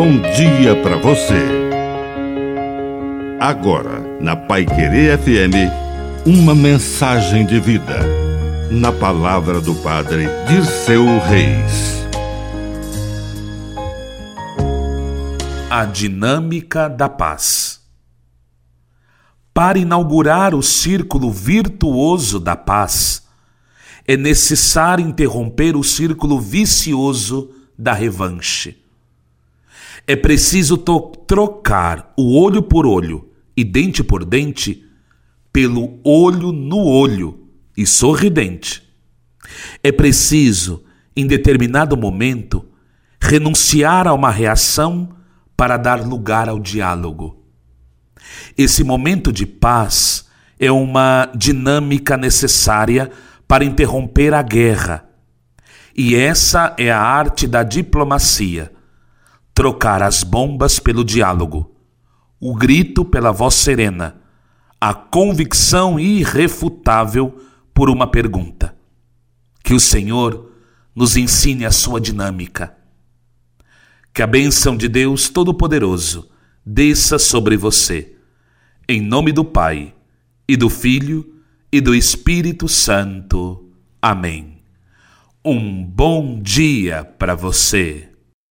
bom dia para você. Agora, na Pai Querer FM, uma mensagem de vida. Na palavra do Padre de seu Reis. A dinâmica da paz. Para inaugurar o círculo virtuoso da paz, é necessário interromper o círculo vicioso da revanche. É preciso trocar o olho por olho e dente por dente pelo olho no olho e sorridente. É preciso, em determinado momento, renunciar a uma reação para dar lugar ao diálogo. Esse momento de paz é uma dinâmica necessária para interromper a guerra. E essa é a arte da diplomacia trocar as bombas pelo diálogo, o grito pela voz serena, a convicção irrefutável por uma pergunta. Que o Senhor nos ensine a sua dinâmica. Que a bênção de Deus Todo-Poderoso desça sobre você. Em nome do Pai, e do Filho, e do Espírito Santo. Amém. Um bom dia para você.